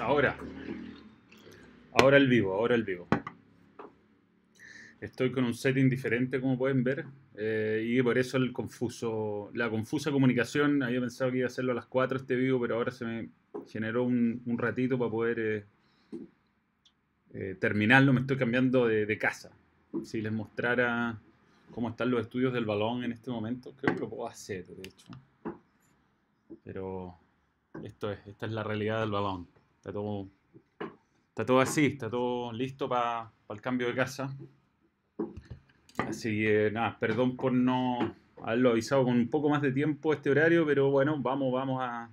Ahora. Ahora el vivo, ahora el vivo. Estoy con un setting diferente, como pueden ver. eh, y por eso el confuso, la confusa comunicación. Había pensado que iba a hacerlo a las 4 este vivo, pero ahora se me generó un, ratito para poder eh, eh, terminarlo. Me estoy cambiando de, de casa. Si les mostrara cómo están los estudios del balón en este momento, creo que lo puedo hacer, de hecho. Pero esto es, esta es la realidad del balón. Está todo, está todo así, está todo listo para el cambio de casa. Así que nada, perdón por no haberlo avisado con un poco más de tiempo este horario, pero bueno, vamos, vamos a,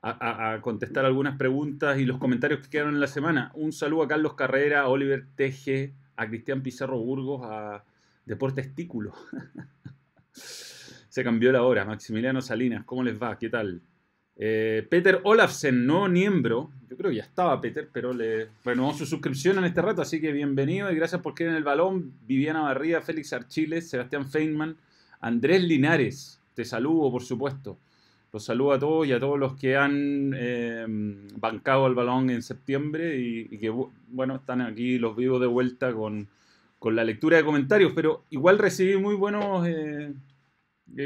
a- a- contestar algunas preguntas y los comentarios que quedaron en la semana. Un saludo a Carlos Carrera, a Oliver Teje, a Cristian Pizarro Burgos, a Deportes Testículo. Se cambió la hora. Maximiliano Salinas, ¿cómo les va? ¿Qué tal? Eh, Peter Olafsen, nuevo miembro. Yo creo que ya estaba Peter, pero le renovó su suscripción en este rato, así que bienvenido y gracias por en el balón. Viviana Barría, Félix Archiles, Sebastián Feynman, Andrés Linares. Te saludo, por supuesto. Los saludo a todos y a todos los que han eh, bancado el balón en septiembre y, que, bu- bueno, están aquí los vivos de vuelta con, con la lectura de comentarios, pero igual recibí muy buenos eh,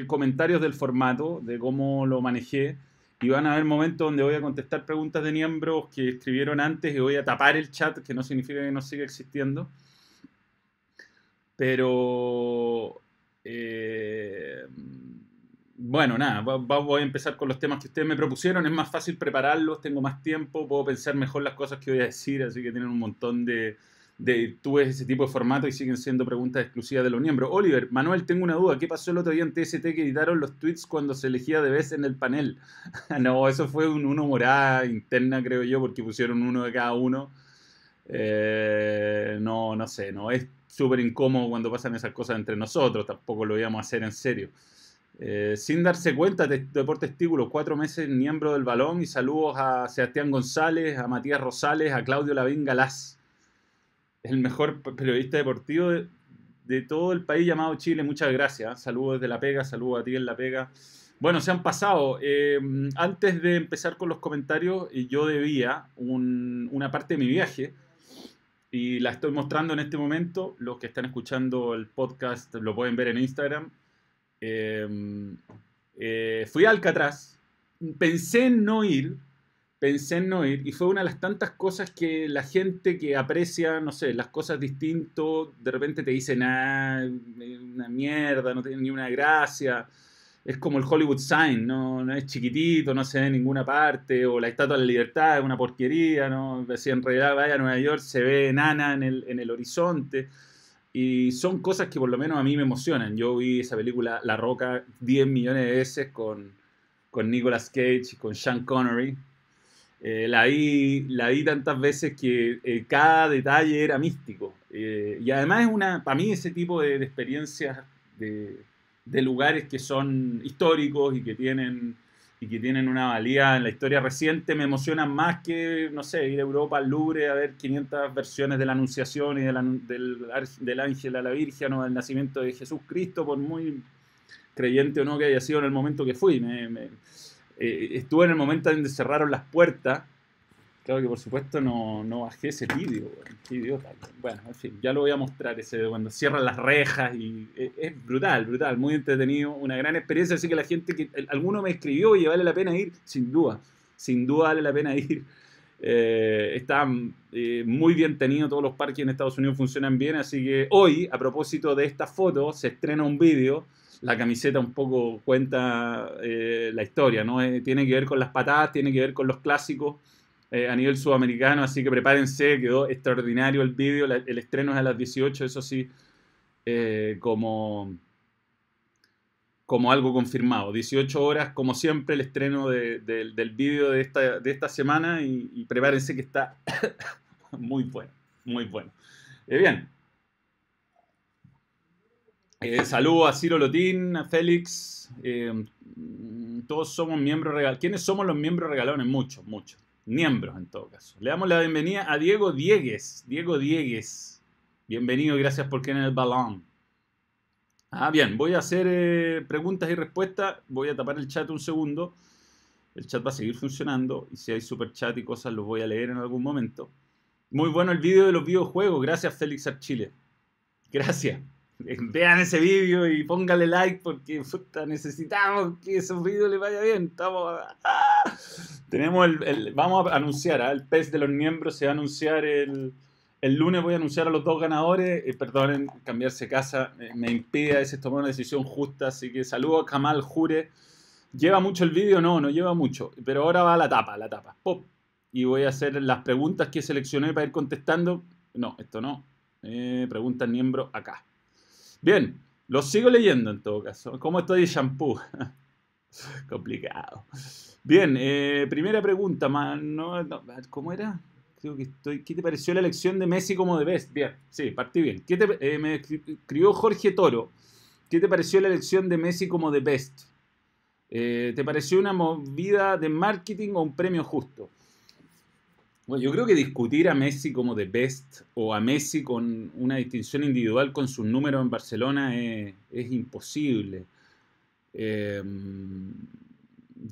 comentarios del formato, de cómo lo manejé. Y van a haber momentos donde voy a contestar preguntas de miembros que escribieron antes y voy a tapar el chat, que no significa que no siga existiendo. Pero, eh, bueno, nada, voy a empezar con los temas que ustedes me propusieron. Es más fácil prepararlos, tengo más tiempo, puedo pensar mejor las cosas que voy a decir, así que tienen un montón de, de virtudes ese tipo de formato y siguen siendo preguntas exclusivas de los miembros. Oliver, Manuel, tengo una duda. ¿Qué pasó el otro día en TST que editaron los tweets cuando se elegía de vez en el panel? no, eso fue un, una morada interna, creo yo, porque pusieron uno de cada uno. Eh, no, no sé, no es súper incómodo cuando pasan esas cosas entre nosotros, tampoco lo íbamos a hacer en serio. Eh, sin darse cuenta, de Deportes Testículo, cuatro meses miembro del balón y saludos a Sebastián González, a Matías Rosales, a Claudio Lavín Galás, el mejor periodista deportivo de, todo el país llamado Chile. Muchas gracias. Saludos desde La Pega, saludos a ti en La Pega. Bueno, se han pasado. Eh, antes de empezar con los comentarios, eh, yo debía un- una parte de mi viaje y la estoy mostrando en este momento. Los que están escuchando el podcast lo pueden ver en Instagram. Eh, fui a Alcatraz, pensé en no ir, pensé en no ir, y fue una de las tantas cosas que la gente que aprecia, no sé, las cosas distinto, de repente te dicen, ah, una mierda, no tiene ni una gracia. Es como el Hollywood Sign, ¿no? no es chiquitito, no se ve en ninguna parte, o la Estatua de la Libertad es una porquería, ¿no? Si en realidad vaya a Nueva York se ve enana en el, en el horizonte. Y son cosas que por lo menos a mí me emocionan. Yo vi esa película La Roca 10 millones de veces con, con Nicolas Cage, con Sean Connery. Eh, la, vi, la vi tantas veces que eh, cada detalle era místico. Eh, y además es una, para mí ese tipo de, de experiencias de, de, lugares que son históricos y que tienen y que tienen una valía en la historia reciente me emocionan más que, no sé, ir a Europa al Louvre a ver 500 versiones de la Anunciación y de la, del, del ángel a la Virgen o del nacimiento de Jesucristo, por muy creyente o no que haya sido en el momento que fui. Me, me, eh, estuve en el momento donde cerraron las puertas. Claro que por supuesto no, no bajé ese vídeo. Bueno, en fin, ya lo voy a mostrar ese cuando cierran las rejas y es, es, brutal, brutal, muy entretenido, una gran experiencia, así que la gente que alguno me escribió y vale la pena ir, sin duda, sin duda vale la pena ir. Eh, está eh, muy bien tenido, todos los parques en Estados Unidos funcionan bien, así que hoy, a propósito de esta foto, se estrena un vídeo la camiseta un poco cuenta eh, la historia, ¿no? Eh, tiene que ver con las patadas, tiene que ver con los clásicos eh, a nivel sudamericano, así que prepárense, quedó extraordinario el vídeo, el estreno es a las 18, eso sí, como, como algo confirmado, 18 horas, como siempre, el estreno de, de, del vídeo de esta, de esta semana y, y, prepárense que está muy bueno, muy bueno. Bien, eh, saludo a Ciro Lotín, a Félix. Eh, todos somos miembros regalones. ¿Quiénes somos los miembros regalones? Muchos, muchos. Miembros en todo caso. Le damos la bienvenida a Diego Diegues. Diego Diegues. Bienvenido y gracias por quedar en el balón. Ah, bien, voy a hacer eh, preguntas y respuestas. Voy a tapar el chat un segundo. El chat va a seguir funcionando y si hay super chat y cosas los voy a leer en algún momento. Muy bueno el vídeo de los videojuegos. Gracias, Félix Archile. Gracias. Vean ese vídeo y póngale like porque necesitamos que esos vídeos les vaya bien. Estamos. ¡ah! Tenemos el, Vamos a anunciar, ¿ah? el PES de los miembros se va a anunciar el. El lunes voy a anunciar a los dos ganadores. Eh, perdonen, cambiarse casa me impide a veces tomar una decisión justa. Así que saludo a Kamal Jure. ¿Lleva mucho el vídeo? No, no lleva mucho. Pero ahora va a la tapa, la tapa. Pop. Y voy a hacer las preguntas que seleccioné para ir contestando. No, esto no. Eh, preguntas miembro acá. Bien, lo sigo leyendo en todo caso. ¿Cómo estoy de shampoo? Complicado. Bien, eh, primera pregunta. ¿Cómo era? Creo que estoy. ¿Qué te pareció la elección de Messi como de best? Bien, sí, partí bien. ¿Qué te, eh, me escribió Jorge Toro. ¿Qué te pareció la elección de Messi como de best? Eh, ¿Te pareció una movida de marketing o un premio justo? Bueno, yo creo que discutir a Messi como de best o a Messi con una distinción individual con sus números en Barcelona es, imposible. Em,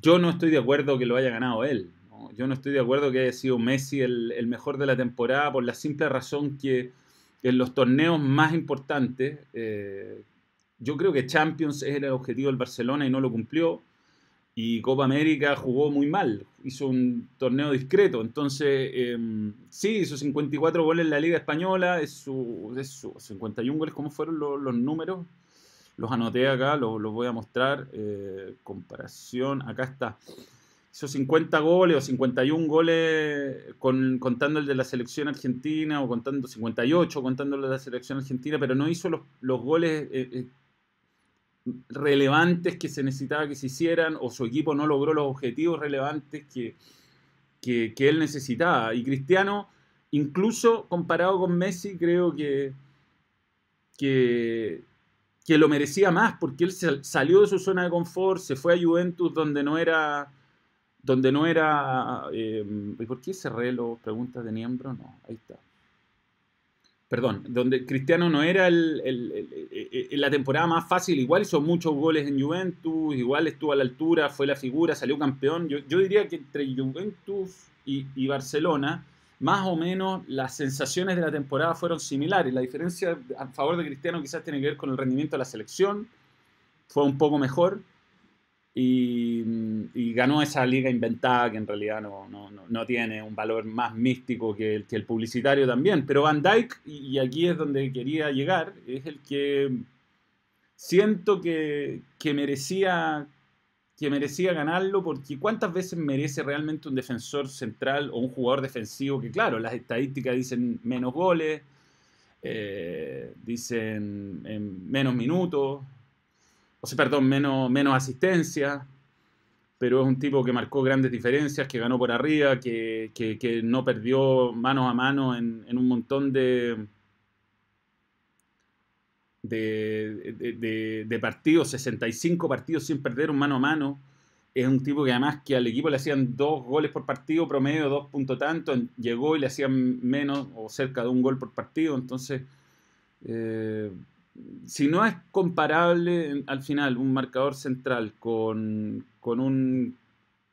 yo no estoy de acuerdo que lo haya ganado él. Yo no estoy de acuerdo que haya sido Messi el, mejor de la temporada por la simple razón que en los torneos más importantes, eh, yo creo que Champions es el objetivo del Barcelona y no lo cumplió y Copa América jugó muy mal, hizo un torneo discreto, entonces em, sí, hizo 54 goles en la Liga Española, es su, 51 goles, ¿cómo fueron los, números? Los anoté acá, los, voy a mostrar, eh, comparación, acá está. Hizo 50 goles o 51 goles con, contando el de la selección argentina o contando 58 contando el de la selección argentina, pero no hizo los, goles eh, eh, relevantes que se necesitaba que se hicieran o su equipo no logró los objetivos relevantes que, que, él necesitaba. Y Cristiano, incluso comparado con Messi, creo que, que, que lo merecía más porque él salió de su zona de confort, se fue a Juventus donde no era... Donde no era... Eh, ¿Por qué cerré los preguntas de miembro? No, ahí está perdón, donde Cristiano no era el, la temporada más fácil, igual hizo muchos goles en Juventus, igual estuvo a la altura, fue la figura, salió campeón. Yo, diría que entre Juventus y, Barcelona, más o menos las sensaciones de la temporada fueron similares. La diferencia a favor de Cristiano quizás tiene que ver con el rendimiento de la selección, fue un poco mejor y, ganó esa liga inventada que en realidad no, no, no, tiene un valor más místico que el, que el publicitario también. Pero Van Dyke, y aquí es donde quería llegar, es el que siento que, que, merecía, que merecía ganarlo, porque ¿cuántas veces merece realmente un defensor central o un jugador defensivo? Que claro, las estadísticas dicen menos goles, eh, dicen menos minutos, o perdón, menos, menos asistencia, pero es un tipo que marcó grandes diferencias, que ganó por arriba, que, no perdió manos a mano en, un montón de, de, de, partidos, 65 partidos sin perder un mano a mano. Es un tipo que además que al equipo le hacían dos goles por partido, promedio dos puntos tanto, llegó y le hacían menos o cerca de un gol por partido, entonces... Eh, si no es comparable al final un marcador central con, un,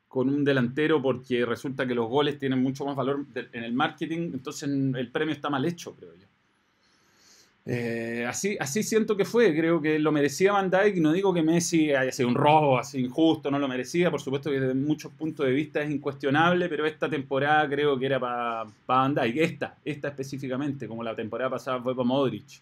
con un delantero porque resulta que los goles tienen mucho más valor en el marketing, entonces el premio está mal hecho, creo yo. Eh, así, así siento que fue, creo que lo merecía Van Dijk, no digo que Messi haya sido un robo así injusto, no lo merecía, por supuesto que desde muchos puntos de vista es incuestionable, pero esta temporada creo que era para Van Dijk, esta, esta específicamente, como la temporada pasada fue para Modric.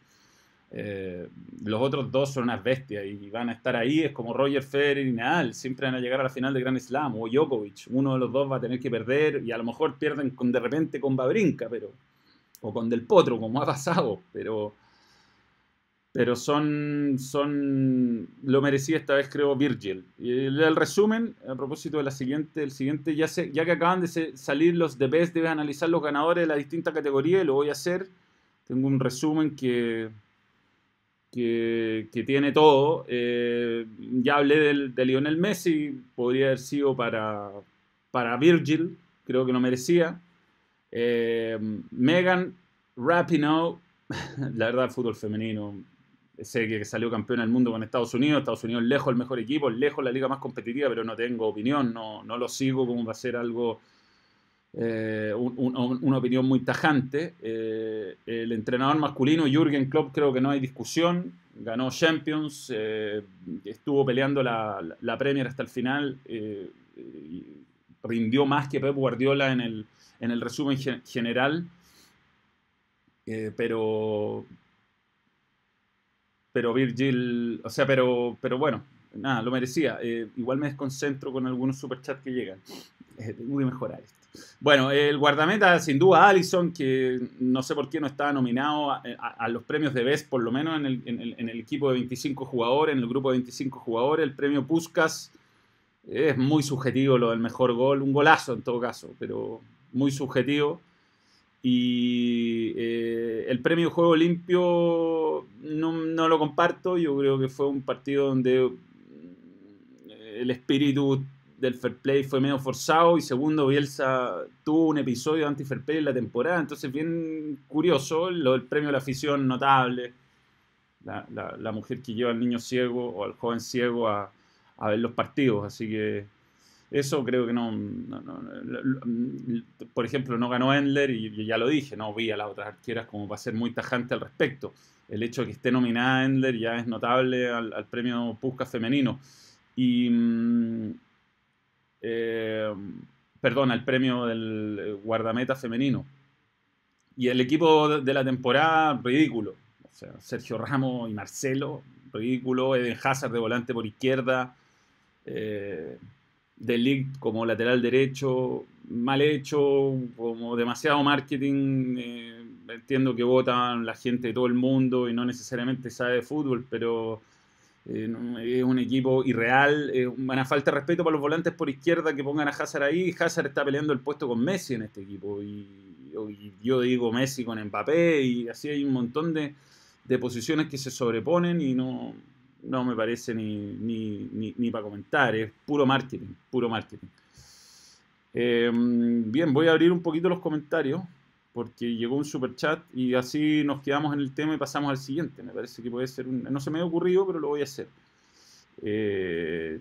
Eh, los otros dos son unas bestias y van a estar ahí, es como Roger Federer y Nadal, siempre van a llegar a la final de Grand Slam, o Djokovic, uno de los dos va a tener que perder y a lo mejor pierden de repente con Babrinka, pero, o con Del Potro, como ha pasado, pero, pero son, son, lo merecía esta vez creo Virgil. El, resumen, a propósito de la siguiente, el siguiente, ya, sé, ya que acaban de salir los de debes analizar los ganadores de la distinta categoría y lo voy a hacer. Tengo un resumen que que, tiene todo. Eh, ya hablé del, de Lionel Messi, podría haber sido para, para Virgil, creo que lo merecía. Eh, Megan Rapinoe, la verdad, el fútbol femenino sé que salió campeón del mundo con Estados Unidos, Estados Unidos lejos el mejor equipo, lejos la liga más competitiva, pero no tengo opinión, no, no lo sigo como va a ser algo, eh, una opinión muy tajante. Eh, el entrenador masculino, Jürgen Klopp, creo que no hay discusión, ganó Champions, eh, estuvo peleando la, la, Premier hasta el final, rindió más que Pep Guardiola en el, en el resumen general. pero pero Virgil, o sea, pero, pero bueno, nada, lo merecía. Igual me desconcentro con algunos superchats que llegan. Tengo que mejorar esto. Bueno, el guardameta, sin duda, Allison, que no sé por qué no estaba nominado a, los premios de Best, por lo menos en el, equipo de 25 jugadores, en el grupo de 25 jugadores. El premio Puskas es muy subjetivo lo del mejor gol, un golazo en todo caso, pero muy subjetivo. Y eh, el premio Juego Limpio no, lo comparto. Yo creo que fue un partido donde el espíritu del fair play fue medio forzado. Y segundo, Bielsa tuvo un episodio anti-fair play en la temporada. Entonces, bien curioso. Lo del premio a la afición notable. La, la, mujer que lleva al niño ciego o al joven ciego a, a ver los partidos. Así que eso creo que no, Por ejemplo, no ganó Endler y ya lo dije, no vi a las otras arqueras como para ser muy tajante al respecto. El hecho de que esté nominada Endler ya es notable al, premio Pusca femenino. Y. Eh, perdón, al premio del guardameta femenino. Y el equipo de la temporada, ridículo. O sea, Sergio Ramos y Marcelo, ridículo. Eden Hazard de volante por izquierda. Eh, de League como lateral derecho, mal hecho, como demasiado marketing. Eh, entiendo que votan la gente de todo el mundo y no necesariamente sabe de fútbol, pero eh, es un equipo irreal. Una falta de respeto para los volantes por izquierda que pongan a Hazard ahí. Hazard está peleando el puesto con Messi en este equipo. Y, yo digo Messi con Mbappé y así hay un montón de, de posiciones que se sobreponen y no, no me parece ni, ni, para comentar, es puro marketing, puro marketing. Em, bien, voy a abrir un poquito los comentarios porque llegó un super chat y así nos quedamos en el tema y pasamos al siguiente. Me parece que puede ser un... No se me ha ocurrido, pero lo voy a hacer. Eh,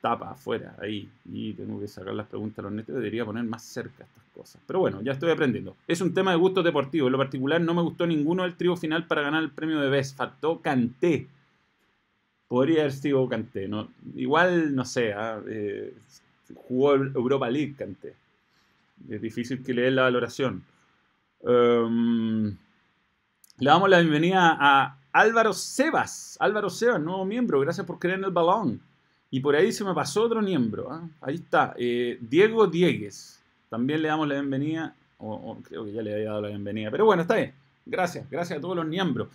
tapa, afuera, ahí. Y tengo que sacar las preguntas a los netos. Debería poner más cerca estas cosas. Pero bueno, ya estoy aprendiendo. Es un tema de gustos deportivos. En lo particular no me gustó ninguno del trío final para ganar el premio de Best. Faltó Canté podría haber sido Canté. ¿no? Igual, no sé, ¿ah? eh, jugó Europa League Canté. Es difícil que le dé la valoración. Em, le damos la bienvenida a Álvaro Sebas. Álvaro Sebas, nuevo miembro. Gracias por creer en el balón. Y por ahí se me pasó otro miembro. ¿ah? Ahí está. Eh, Diego Diegues. También le damos la bienvenida. O, creo que ya le había dado la bienvenida. Pero bueno, está bien. Gracias. Gracias a todos los miembros.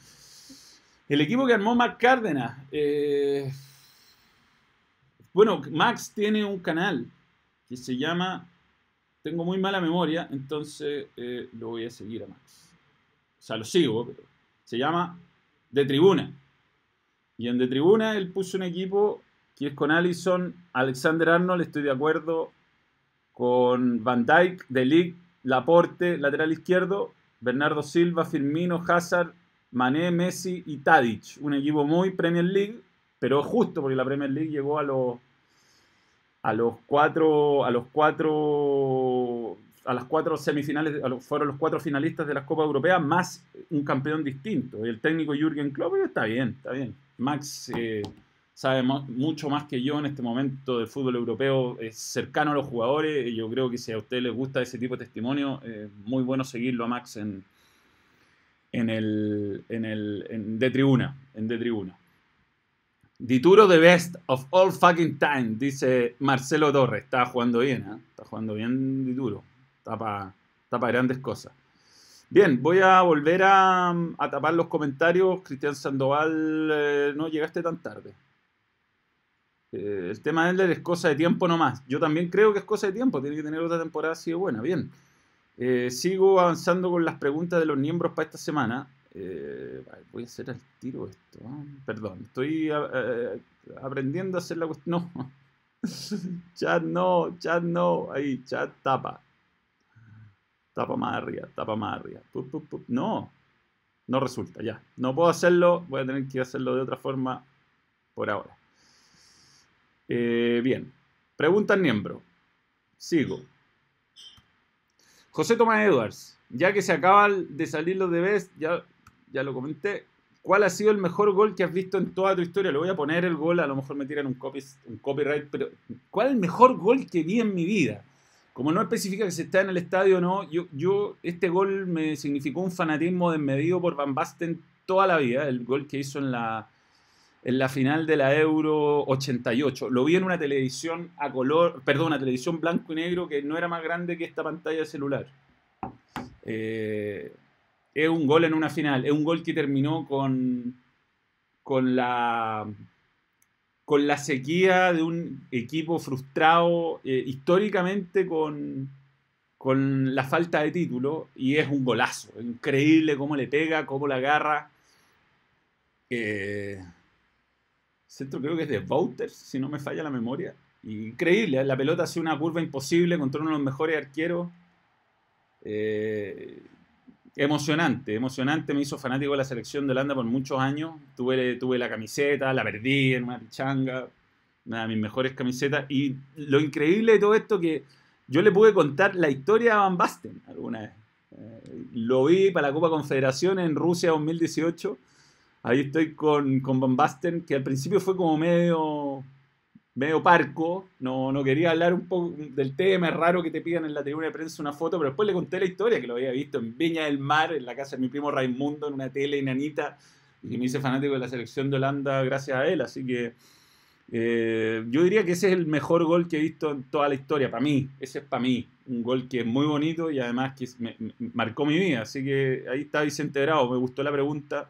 El equipo que armó Max Cárdenas. Eh, bueno, Max tiene un canal que se llama. Tengo muy mala memoria, entonces eh, lo voy a seguir a Max. O sea, lo sigo, pero se llama De Tribuna. Y en De Tribuna él puso un equipo que es con Allison, Alexander Arnold, estoy de acuerdo, con Van Dyke, Delic, Laporte, lateral izquierdo, Bernardo Silva, Firmino, Hazard, Mané, Messi y Tadic. Un equipo muy Premier League, pero justo porque la Premier League llegó a los a los cuatro a los cuatro a las cuatro semifinales fueron los cuatro finalistas de las Copas Europeas más un campeón distinto el técnico Jürgen Klopp está bien está bien Max eh, sabe mucho más que yo en este momento del fútbol europeo es cercano a los jugadores y yo creo que si a ustedes les gusta ese tipo de testimonio es muy bueno seguirlo a Max en, en el, en el de tribuna, en de tribuna. Dituro the best of all fucking time, dice Marcelo Torres. Está jugando bien, ¿eh? está jugando bien Dituro. Está para grandes cosas. Bien, voy a volver a, a tapar los comentarios. Cristian Sandoval, eh, no llegaste tan tarde. Eh, el tema de Ender es cosa de tiempo nomás. Yo también creo que es cosa de tiempo. Tiene que tener otra temporada así de buena. Bien. Eh, sigo avanzando con las preguntas de los miembros para esta semana. Eh, voy a hacer al tiro esto. Perdón, estoy eh, aprendiendo a hacer la cuestión. No. chat no, chat no. Ahí, chat tapa. Tapa más arriba, tapa más arriba. No. No resulta, ya. No puedo hacerlo, voy a tener que hacerlo de otra forma por ahora. Eh, bien. Pregunta miembro. Sigo. José Tomás Edwards, ya que se acaban de salir los debes, ya, ya lo comenté. ¿Cuál ha sido el mejor gol que has visto en toda tu historia? Le voy a poner el gol, a lo mejor me tiran un, un copyright, pero ¿cuál es el mejor gol que vi en mi vida? Como no especifica que se está en el estadio o no, yo, yo, este gol me significó un fanatismo desmedido por Van Basten toda la vida, el gol que hizo en la, en la final de la Euro 88. Lo vi en una televisión a color, perdón, una televisión blanco y negro que no era más grande que esta pantalla celular. Eh, es un gol en una final, es un gol que terminó con, con la con la sequía de un equipo frustrado eh, históricamente con, con la falta de título y es un golazo, increíble cómo le pega, cómo la agarra. Eh, centro creo que es de Wouters, si no me falla la memoria. Increíble, la pelota hace una curva imposible contra uno de los mejores arqueros. Eh, emocionante, emocionante. Me hizo fanático de la selección de Holanda por muchos años. Tuve, tuve la camiseta, la perdí en una pichanga, una de mis mejores camisetas. Y lo increíble de todo esto que yo le pude contar la historia a Van Basten alguna vez. Eh, lo vi para la Copa Confederación en Rusia 2018 Ahí estoy con, con Van Basten, que al principio fue como medio, medio parco, no, no quería hablar un poco del tema, es raro que te pidan en la tribuna de prensa una foto, pero después le conté la historia, que lo había visto en Viña del Mar, en la casa de mi primo Raimundo, en una tele enanita, y me hice fanático de la selección de Holanda gracias a él, así que eh, yo diría que ese es el mejor gol que he visto en toda la historia, para mí, ese es para mí, un gol que es muy bonito y además que me, marcó mi vida, así que ahí está Vicente Bravo, me gustó la pregunta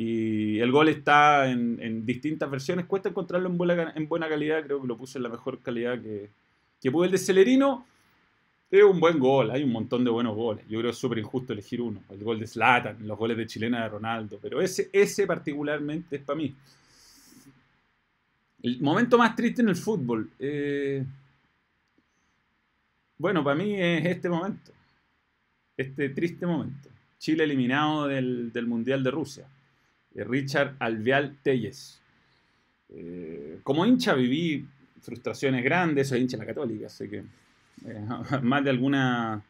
y el gol está en, distintas versiones. Cuesta encontrarlo en buena, en buena, calidad. Creo que lo puse en la mejor calidad que, pude. El de Celerino es un buen gol. Hay un montón de buenos goles. Yo creo que es súper injusto elegir uno. El gol de Zlatan, los goles de Chilena de Ronaldo. Pero ese, particularmente es para mí. El momento más triste en el fútbol. Eh, bueno, para mí es este momento. Este triste momento. Chile eliminado del Mundial de Rusia. Richard Alveal Telles. Eh, como hincha viví frustraciones grandes, soy hincha de la católica, así que eh, más de alguna,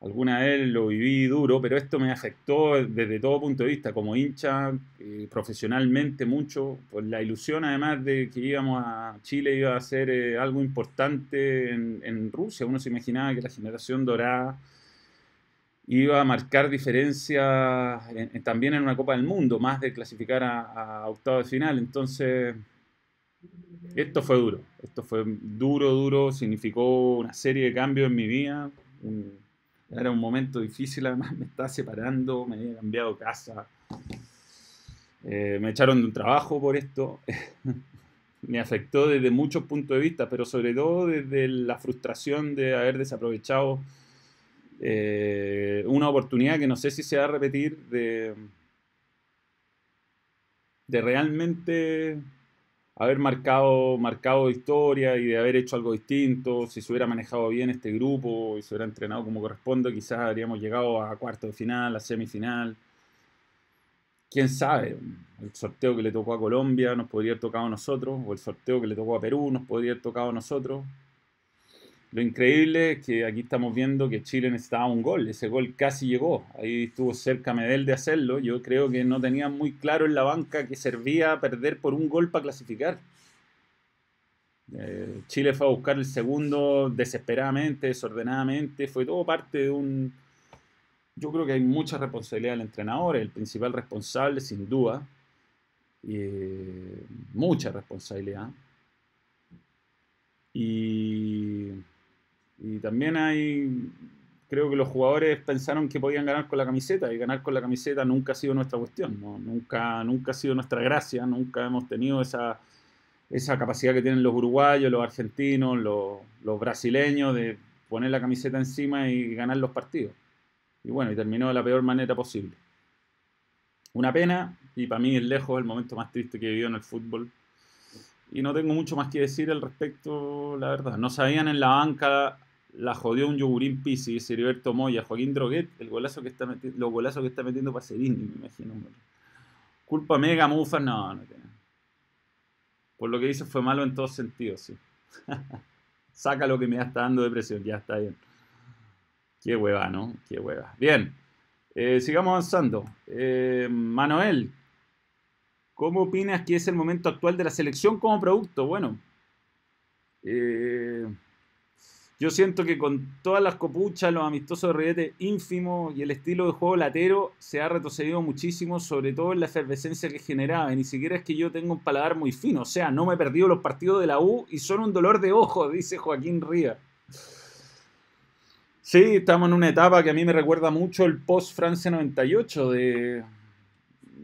alguna vez lo viví duro, pero esto me afectó desde todo punto de vista, como hincha, eh, profesionalmente mucho, por la ilusión además de que íbamos a Chile, iba a ser algo importante en, en Rusia, uno se imaginaba que la generación dorada iba a marcar diferencia también en una Copa del Mundo, más de clasificar a, octavo de final. Entonces, esto fue duro, esto fue duro, duro, significó una serie de cambios en mi vida. era un momento difícil, además me estaba separando, me había cambiado casa, eh, me echaron de un trabajo por esto. me afectó desde muchos puntos de vista, pero sobre todo desde la frustración de haber desaprovechado eh, una oportunidad que no sé si se va a repetir de, de realmente haber marcado, marcado historia y de haber hecho algo distinto, si se hubiera manejado bien este grupo y se hubiera entrenado como corresponde, quizás habríamos llegado a cuarto de final, a semifinal. Quién sabe, el sorteo que le tocó a Colombia nos podría haber tocado a nosotros, o el sorteo que le tocó a Perú nos podría haber tocado a nosotros. Lo increíble es que aquí estamos viendo que Chile necesitaba un gol. Ese gol casi llegó. Ahí estuvo cerca Medel de hacerlo. Yo creo que no tenía muy claro en la banca que servía perder por un gol para clasificar. Eh, Chile fue a buscar el segundo desesperadamente, desordenadamente. Fue todo parte de un... Yo creo que hay mucha responsabilidad del entrenador, el principal responsable, sin duda. mucha responsabilidad. Y y también hay, creo que los jugadores pensaron que podían ganar con la camiseta y ganar con la camiseta nunca ha sido nuestra cuestión, nunca, nunca ha sido nuestra gracia, nunca hemos tenido esa, esa capacidad que tienen los uruguayos, los argentinos, los, los brasileños de poner la camiseta encima y ganar los partidos. Y bueno, y terminó de la peor manera posible. Una pena, y para mí es lejos el momento más triste que he vivido en el fútbol. Y no tengo mucho más que decir al respecto, la verdad. No sabían en la banca la jodió un yogurín Pisi, Heriberto Moya, Joaquín Droguet, el golazo que está metiendo, los golazos que está metiendo Pacerini, me imagino. Culpa mega mufa, no, no tiene. Por lo que dice fue malo en todos sentidos, sí. Saca lo que me está dando depresión, ya está bien. Qué hueva, ¿no? Qué hueva. Bien, eh, sigamos avanzando. Eh, Manuel, ¿cómo opinas que es el momento actual de la selección como producto? Bueno, eh, yo siento que con todas las copuchas, los amistosos de Ribete ínfimos y el estilo de juego latero se ha retrocedido muchísimo, sobre todo en la efervescencia que generaba. Y ni siquiera es que yo tenga un paladar muy fino, o sea, no me he perdido los partidos de la U y son un dolor de ojo, dice Joaquín Ría. Sí, estamos en una etapa que a mí me recuerda mucho el post-Francia 98, de,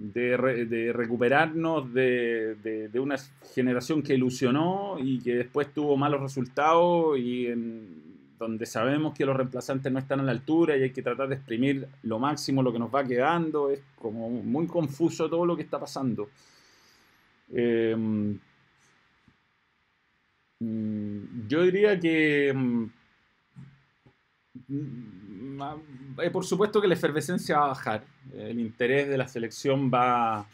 de, recuperarnos de, de, una generación que ilusionó y que después tuvo malos resultados y en donde sabemos que los reemplazantes no están a la altura y hay que tratar de exprimir lo máximo lo que nos va quedando. Es como muy confuso todo lo que está pasando. Em, mm, yo diría que mm, por supuesto que la efervescencia va a bajar, el interés de la selección va,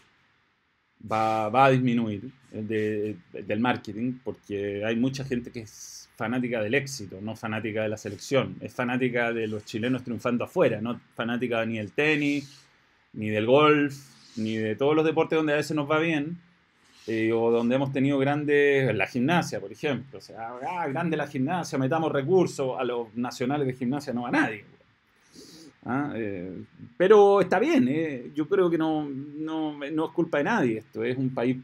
va, a disminuir del marketing, porque hay mucha gente que es fanática del éxito, no fanática de la selección, es fanática de los chilenos triunfando afuera, no fanática ni del tenis, ni del golf, ni de todos los deportes donde a veces nos va bien, eh, o donde hemos tenido grandes, la gimnasia, por ejemplo. O sea, ah, grande la gimnasia, metamos recursos a los nacionales de gimnasia, no a nadie. Ah, eh, pero está bien, eh. yo creo que no, no, no, es culpa de nadie esto, es un país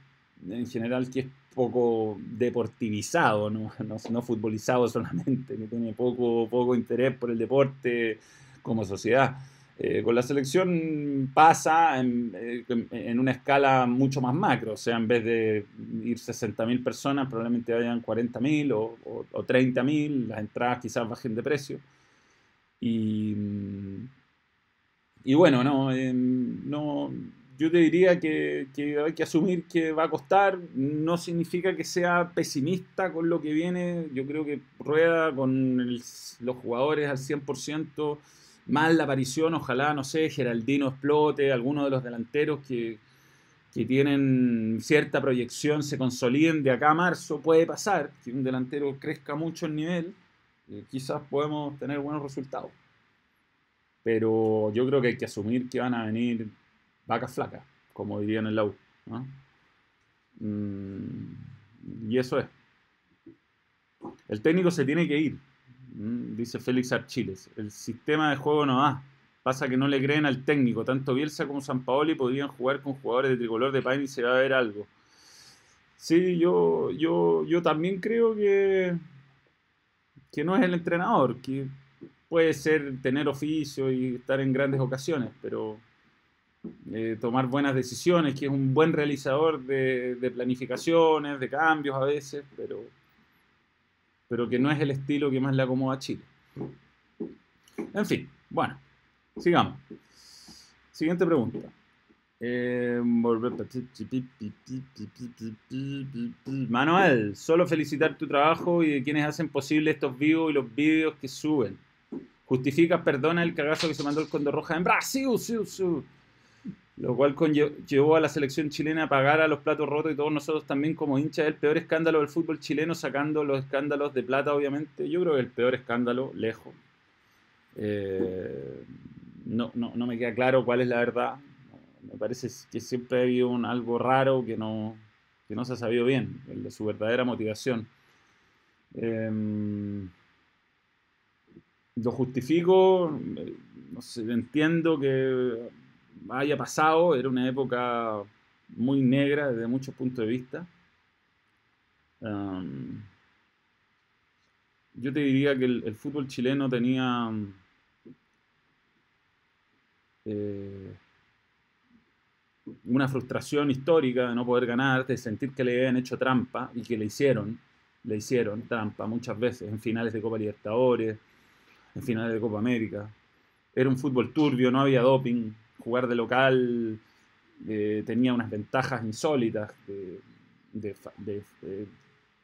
en general que es poco deportivizado, no, no, no futbolizado solamente, que tiene poco, poco interés por el deporte como sociedad. Eh, con la selección pasa eh, en, una escala mucho más macro, o sea, en vez de ir 60.000 personas, probablemente vayan 40.000 o, o, 30.000, las entradas quizás bajen de precio. Y, y bueno, no, eh, no, yo te diría que, que, hay que asumir que va a costar, no significa que sea pesimista con lo que viene, yo creo que rueda con los jugadores al 100%, mal la aparición, ojalá, no sé, Geraldino explote, alguno de los delanteros que, tienen cierta proyección se consoliden de acá a marzo, puede pasar que un delantero crezca mucho el nivel, eh, quizás podemos tener buenos resultados. Pero yo creo que hay que asumir que van a venir vacas flacas, como dirían en el lau. Mm, y eso es. El técnico se tiene que ir. Mm, dice Félix Archiles. El sistema de juego no da. Pasa que no le creen al técnico. Tanto Bielsa como San Paoli podrían jugar con jugadores de tricolor de Paine y se va a ver algo. Sí, yo, yo, yo también creo que, que no es el entrenador, que puede ser tener oficio y estar en grandes ocasiones, pero eh, tomar buenas decisiones, que es un buen realizador de, de planificaciones, de cambios a veces, pero pero que no es el estilo que más le acomoda a Chile. En fin, bueno, sigamos. Siguiente pregunta. Manuel, solo felicitar tu trabajo y de quienes hacen posible estos vivos y los vídeos que suben. Justifica, perdona el cagazo que se mandó el Condor Roja en Brasil. Lo cual llevó a la selección chilena a pagar a los platos rotos y todos nosotros también como hinchas el peor escándalo del fútbol chileno, sacando los escándalos de plata, obviamente. Yo creo que el peor escándalo, lejos. Eh, no, no, no, me queda claro cuál es la verdad. Me parece que siempre ha habido un, algo raro que no, que no se ha sabido bien, el de su verdadera motivación. Em, lo justifico, eh, no sé, entiendo que haya pasado, era una época muy negra desde muchos puntos de vista. yo te diría que el, fútbol chileno tenía eh, una frustración histórica de no poder ganar, de sentir que le habían hecho trampa y que le hicieron, le hicieron trampa muchas veces en finales de Copa Libertadores, en finales de Copa América. Era un fútbol turbio, no había doping, jugar de local eh, tenía unas ventajas insólitas de,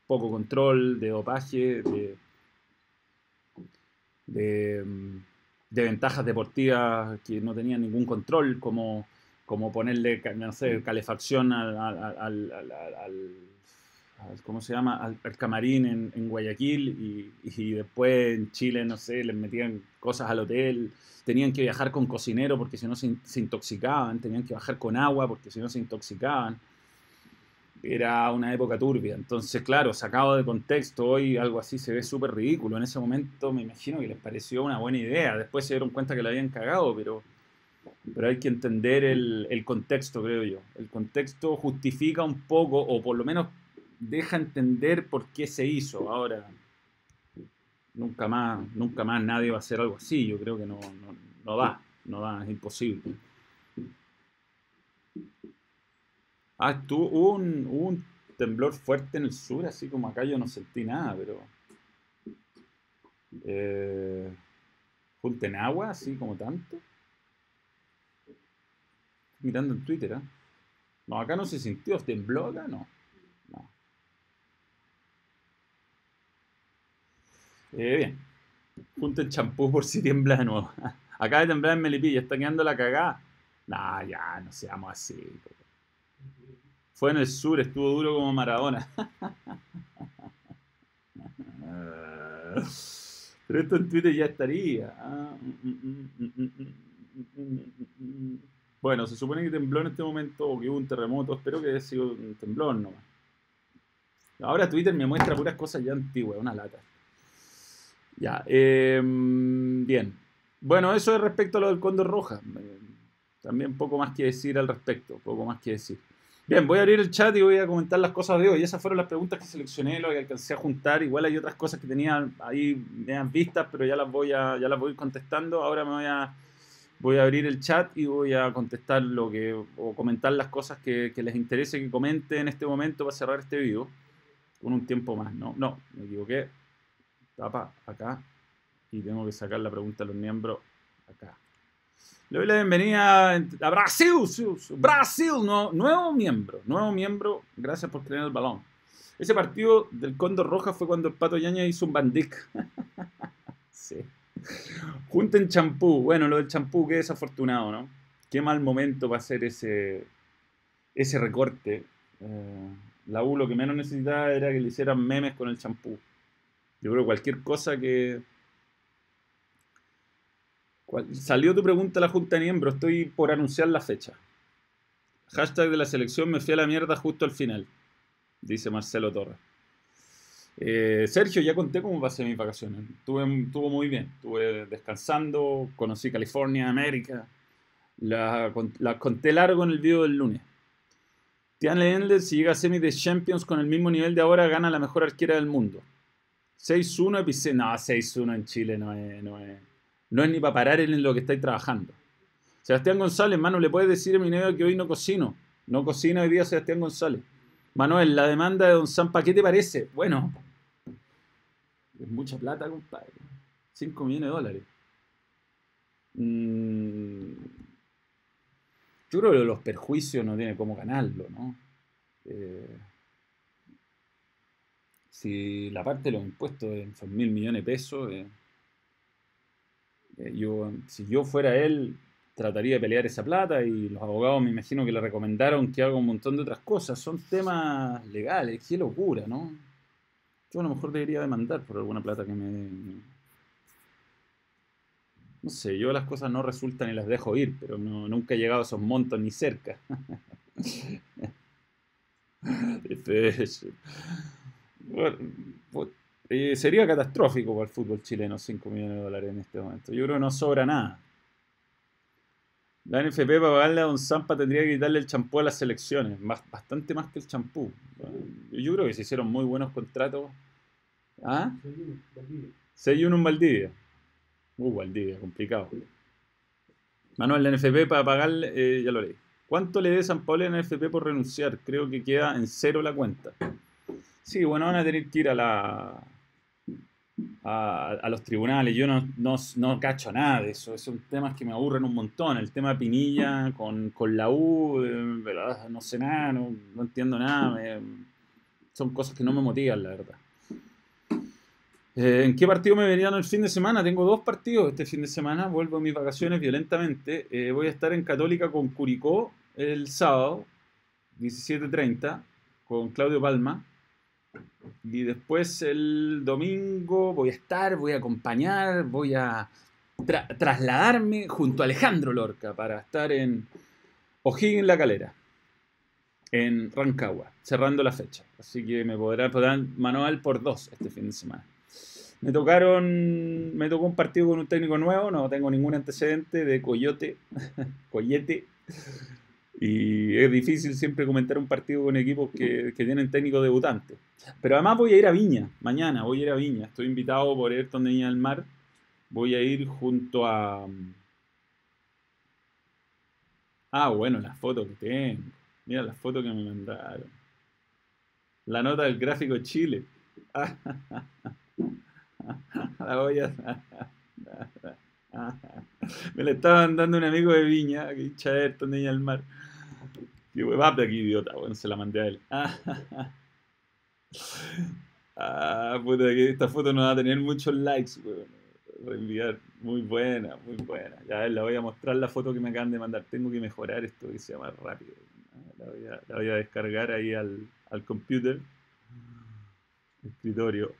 poco control, de dopaje, de, de ventajas deportivas que no tenían ningún control, como, como ponerle no sé, calefacción al, al, al, ¿cómo se llama? al, camarín en, en Guayaquil y, y, después en Chile, no sé, les metían cosas al hotel, tenían que viajar con cocinero porque si no se, se intoxicaban, tenían que viajar con agua porque si no se intoxicaban era una época turbia. Entonces, claro, sacado de contexto, hoy algo así se ve súper ridículo. En ese momento me imagino que les pareció una buena idea. Después se dieron cuenta que la habían cagado, pero, pero hay que entender el, el contexto, creo yo. El contexto justifica un poco, o por lo menos deja entender por qué se hizo. Ahora, nunca más, nunca más nadie va a hacer algo así. Yo creo que no, no, no da, no da, es imposible. Ah, tú, un, un temblor fuerte en el sur, así como acá yo no sentí nada, pero. Eh, en agua, así como tanto. Mirando en Twitter, ¿eh? No, acá no se sintió, tembló acá, no. Eh, bien. Junten champú por si tiembla de nuevo. Acá de temblar en Melipilla, está quedando la cagada. Nah, ya, no seamos así. Fue en el sur, estuvo duro como Maradona. Pero esto en Twitter ya estaría. Bueno, se supone que tembló en este momento o que hubo un terremoto. Espero que haya sido un temblor nomás. Ahora Twitter me muestra puras cosas ya antiguas, una lata. Ya, em, bien. Bueno, eso es respecto a lo del Cóndor Roja. También poco más que decir al respecto, poco más que decir. Bien, voy a abrir el chat y voy a comentar las cosas de hoy. Esas fueron las preguntas que seleccioné, lo que alcancé a juntar. Igual hay otras cosas que tenía ahí medias vistas, pero ya las voy a, ya las voy contestando. Ahora me voy a, voy a abrir el chat y voy a contestar lo que, o comentar las cosas que, les interese que comente en este momento para cerrar este video con un tiempo más. No, no, me equivoqué. Tapa acá y tengo que sacar la pregunta a los miembros acá. Le doy la bienvenida a Brasil, Brasil, nuevo miembro, nuevo miembro, gracias por creer el balón. Ese partido del Cóndor Roja fue cuando el Pato Yaña hizo un bandic. sí. Junten champú. Bueno, lo del champú, qué desafortunado, ¿no? Qué mal momento va a ser ese, ese recorte. Eh, la U lo que menos necesitaba era que le hicieran memes con el champú. Yo creo que cualquier cosa que, Salió tu pregunta a la Junta de Miembros, estoy por anunciar la fecha. Hashtag de la selección me fui a la mierda justo al final, dice Marcelo Torres. Eh, Sergio, ya conté cómo pasé mis vacaciones. Estuvo muy bien. Estuve descansando, conocí California, América. La, conté largo en el video del lunes. Tian Endler, si llega a semi de Champions con el mismo nivel de ahora, gana la mejor arquera del mundo. 6-1 No, 6-1 en Chile no es, no es, no es ni para parar en lo que estáis trabajando. Sebastián González, mano, le puedes decir a mi que hoy no cocino. No cocina hoy día Sebastián González. Manuel, la demanda de Don Zampa, ¿qué te parece? Bueno, es mucha plata, compadre. 5 millones de dólares. Mm, yo creo que los perjuicios no tiene cómo ganarlo, ¿no? Eh, si la parte de los impuestos son mil millones de pesos, eh, eh, yo, si yo fuera él, trataría de pelear esa plata y los abogados me imagino que le recomendaron que haga un montón de otras cosas. Son temas legales, qué locura, ¿no? Yo a lo mejor debería demandar por alguna plata que me... No sé, yo las cosas no resultan y las dejo ir, pero nunca he llegado a esos montos ni cerca. bueno, eh, sería catastrófico para el fútbol chileno 5 millones de dólares en este momento. Yo creo que no sobra nada. La NFP para pagarle a Don Zampa tendría que quitarle el champú a las selecciones, bastante más que el champú. Yo creo que se hicieron muy buenos contratos. ¿Ah? 6-1 en Valdivia. Uh, Valdivia, complicado. Manuel, la NFP para pagarle, eh, ya lo leí. ¿Cuánto le dé San Pablo a la NFP por renunciar? Creo que queda en cero la cuenta. Sí, bueno, van a tener que ir a la, a, los tribunales. Yo no, no, cacho nada de eso. Son temas que me aburren un montón. El tema Pinilla con, la U, ¿verdad? no sé nada, no, entiendo nada. son cosas que no me motivan, la verdad. Eh, ¿En qué partido me venían el fin de semana? Tengo dos partidos este fin de semana. Vuelvo a mis vacaciones violentamente. Eh, voy a estar en Católica con Curicó el sábado, 17.30, con Claudio Palma. Y después el domingo voy a estar, voy a acompañar, voy a trasladarme junto a Alejandro Lorca para estar en O'Higgins La Calera, en Rancagua, cerrando la fecha. Así que me podrá poner manual por dos este fin de semana. Me tocaron, me tocó un partido con un técnico nuevo, no tengo ningún antecedente de Coyote, Coyete. Y es difícil siempre comentar un partido con equipos que, que, tienen técnico debutante. Pero además voy a ir a Viña, mañana voy a ir a Viña. Estoy invitado por Ayrton de Viña del Mar. Voy a ir junto a... Ah, bueno, las fotos que tengo. Mira las fotos que me mandaron. La nota del gráfico Chile. La voy a... Me la estaba mandando un amigo de Viña, que hincha Ayrton de Viña del Mar. Y va de aquí, idiota. Bueno, se la mandé a él. Ah, puta, que esta foto no va a tener muchos likes, weón. Reenviar. Muy buena, muy buena. Ya la voy a mostrar la foto que me acaban de mandar. Tengo que mejorar esto que sea más rápido. La voy a, la voy a descargar ahí al, al computer. Escritorio.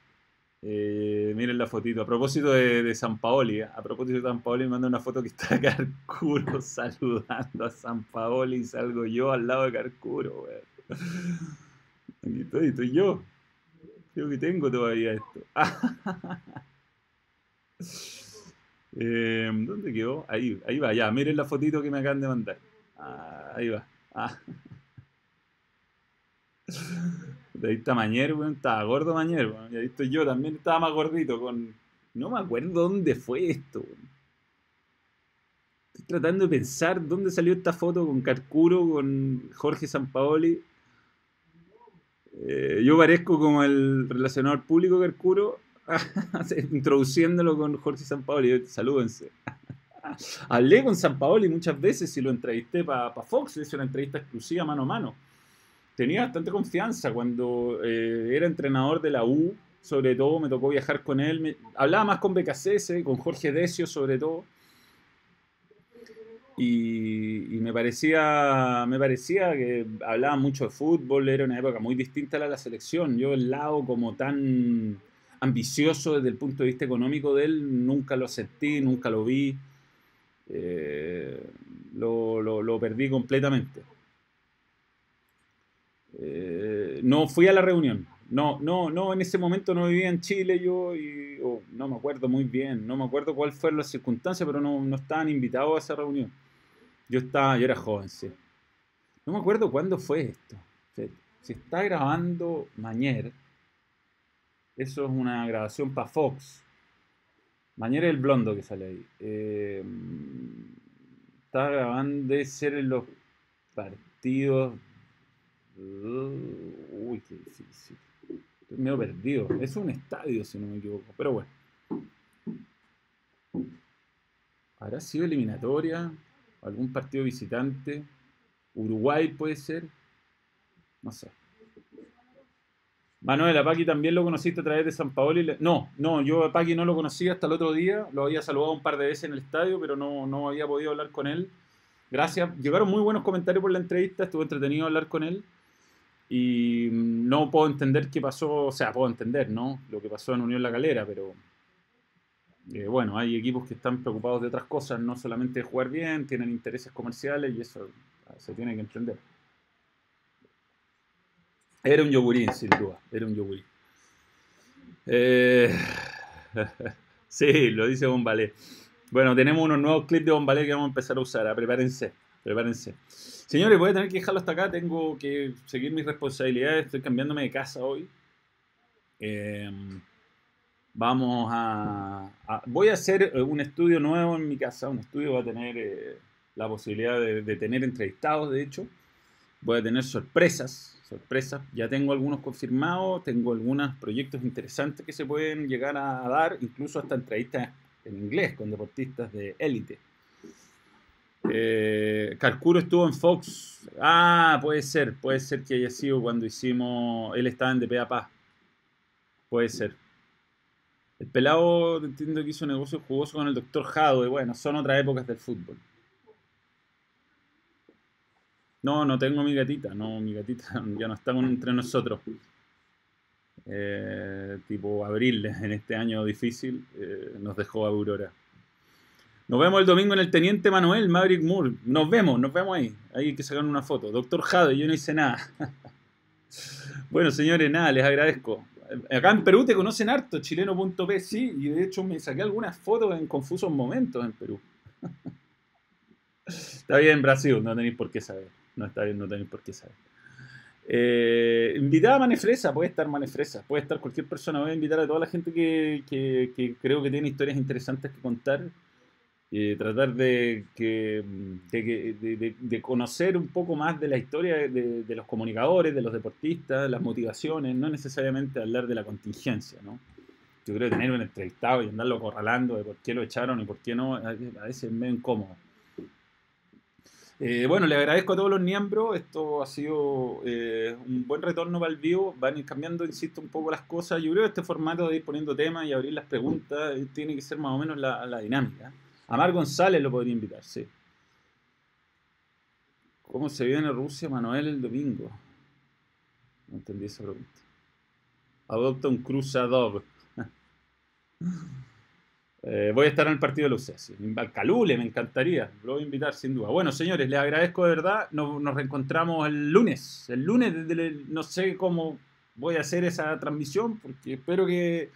Eh, miren la fotito. A propósito de, San Paoli, ¿eh? a propósito de San Paoli, me manda una foto que está Carcuro saludando a San Paoli y salgo yo al lado de Carcuro, Aquí estoy, estoy yo. Creo que tengo todavía esto. Eh, ¿Dónde quedó? Ahí, ahí va, ya. Miren la fotito que me acaban de mandar. Ah, ahí va. Ah. Ahí está Mañer, weón. Estaba gordo Mañer, weón. Y ahí estoy yo también. Estaba más gordito con... No me acuerdo dónde fue esto, Estoy tratando de pensar dónde salió esta foto con Carcuro, con Jorge Sampaoli. Eh, yo parezco como el relacionador público Carcuro, introduciéndolo con Jorge Sampaoli. Salúdense. Hablé con Sampaoli muchas veces y lo entrevisté para Fox. Hice una entrevista exclusiva mano a mano tenía bastante confianza cuando eh, era entrenador de la U, sobre todo me tocó viajar con él, hablaba más con BKCS, con Jorge Decio sobre todo, y, me, parecía, me parecía que hablaba mucho de fútbol, era una época muy distinta a la, la selección, yo el lado como tan ambicioso desde el punto de vista económico de él, nunca lo sentí, nunca lo vi, eh, lo perdí completamente. Eh, no fui a la reunión. No, no, no, en ese momento no vivía en Chile yo y no me acuerdo muy bien, no me acuerdo cuál fue la circunstancia, pero no, no estaban invitados a esa reunión. Yo estaba, yo era joven, sí. No me acuerdo cuándo fue esto. Si está grabando Mañer, eso es una grabación para Fox. Mañer es el blondo que sale ahí. Eh, está grabando, de ser en los partidos Uy, qué difícil. Estoy medio perdido. Es un estadio, si no me equivoco. Pero bueno. ¿Habrá sido eliminatoria? ¿Algún partido visitante? ¿Uruguay puede ser? No sé. Manuel, a Paqui también lo conociste a través de San Paolo. No, no, yo a Paqui no lo conocía hasta el otro día. Lo había saludado un par de veces en el estadio, pero no, no había podido hablar con él. Gracias. Llegaron muy buenos comentarios por la entrevista. Estuvo entretenido hablar con él. Y no puedo entender qué pasó, o sea, puedo entender, ¿no? Lo que pasó en Unión La Calera, pero eh, bueno, hay equipos que están preocupados de otras cosas, no solamente de jugar bien, tienen intereses comerciales y eso ah, se tiene que entender. Era un yogurín, sin duda, era un yogurín. Eh, sí, lo dice Bombalé. Bueno, tenemos unos nuevos clips de Bombalé que vamos a empezar a usar, a prepárense, prepárense. Señores, voy a tener que dejarlo hasta acá. Tengo que seguir mis responsabilidades. Estoy cambiándome de casa hoy. Em, vamos a, Voy a hacer eh, un estudio nuevo en mi casa. Un estudio va a tener eh, la posibilidad de, tener entrevistados, de hecho. Voy a tener sorpresas. Sorpresas. Ya tengo algunos confirmados. Tengo algunos proyectos interesantes que se pueden llegar a dar. Incluso hasta entrevistas en inglés con deportistas de élite. Eh, Carcuro estuvo en Fox. Ah, puede ser, puede ser que haya sido cuando hicimos. Él estaba en DPA Puede ser. El pelado entiendo que hizo negocio jugoso con el doctor Jado, y bueno, son otras épocas del fútbol. No, no tengo mi gatita, no, mi gatita ya no está entre nosotros. Eh, tipo abril, en este año difícil, eh, nos dejó Aurora. Nos vemos el domingo en el Teniente Manuel, Maverick Moore. Nos vemos, nos vemos ahí. Ahí hay que sacar una foto. Doctor Jade, yo no hice nada. bueno, señores, nada, les agradezco. Acá en Perú te conocen harto, chileno.p, sí, y de hecho me saqué algunas fotos en confusos momentos en Perú. está bien, Brasil, no tenéis por qué saber. No está bien, no tenéis por qué saber. Eh, invitada a Manefresa, puede estar Manefresa, puede estar cualquier persona. Voy a invitar a toda la gente que, que creo que tiene historias interesantes que contar tratar de, que, de, conocer un poco más de la historia de, los comunicadores, de los deportistas, las motivaciones, no necesariamente hablar de la contingencia, ¿no? Yo creo que tener un entrevistado y andarlo corralando de por qué lo echaron y por qué no, a veces es medio incómodo. Eh, bueno, le agradezco a todos los miembros. Esto ha sido eh, un buen retorno para el vivo. Van a ir cambiando, insisto, un poco las cosas. Yo creo que este formato de ir poniendo temas y abrir las preguntas eh, tiene que ser más o menos la dinámica. Amar González lo podría invitar, sí. ¿Cómo se viene Rusia, Manuel, el domingo? No entendí esa pregunta. Adopta un cruzador. eh, voy a estar en el partido de los sí. Me encantaría. Lo voy a invitar sin duda. Bueno, señores, les agradezco de verdad. Nos, reencontramos el lunes. El lunes, no sé cómo voy a hacer esa transmisión, porque espero que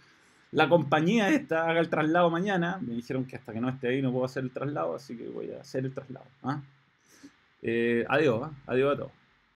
la compañía esta haga el traslado mañana. Me dijeron que hasta que no esté ahí no puedo hacer el traslado, así que voy a hacer el traslado. ¿ah? Eh, adiós, ¿ah? adiós a todos.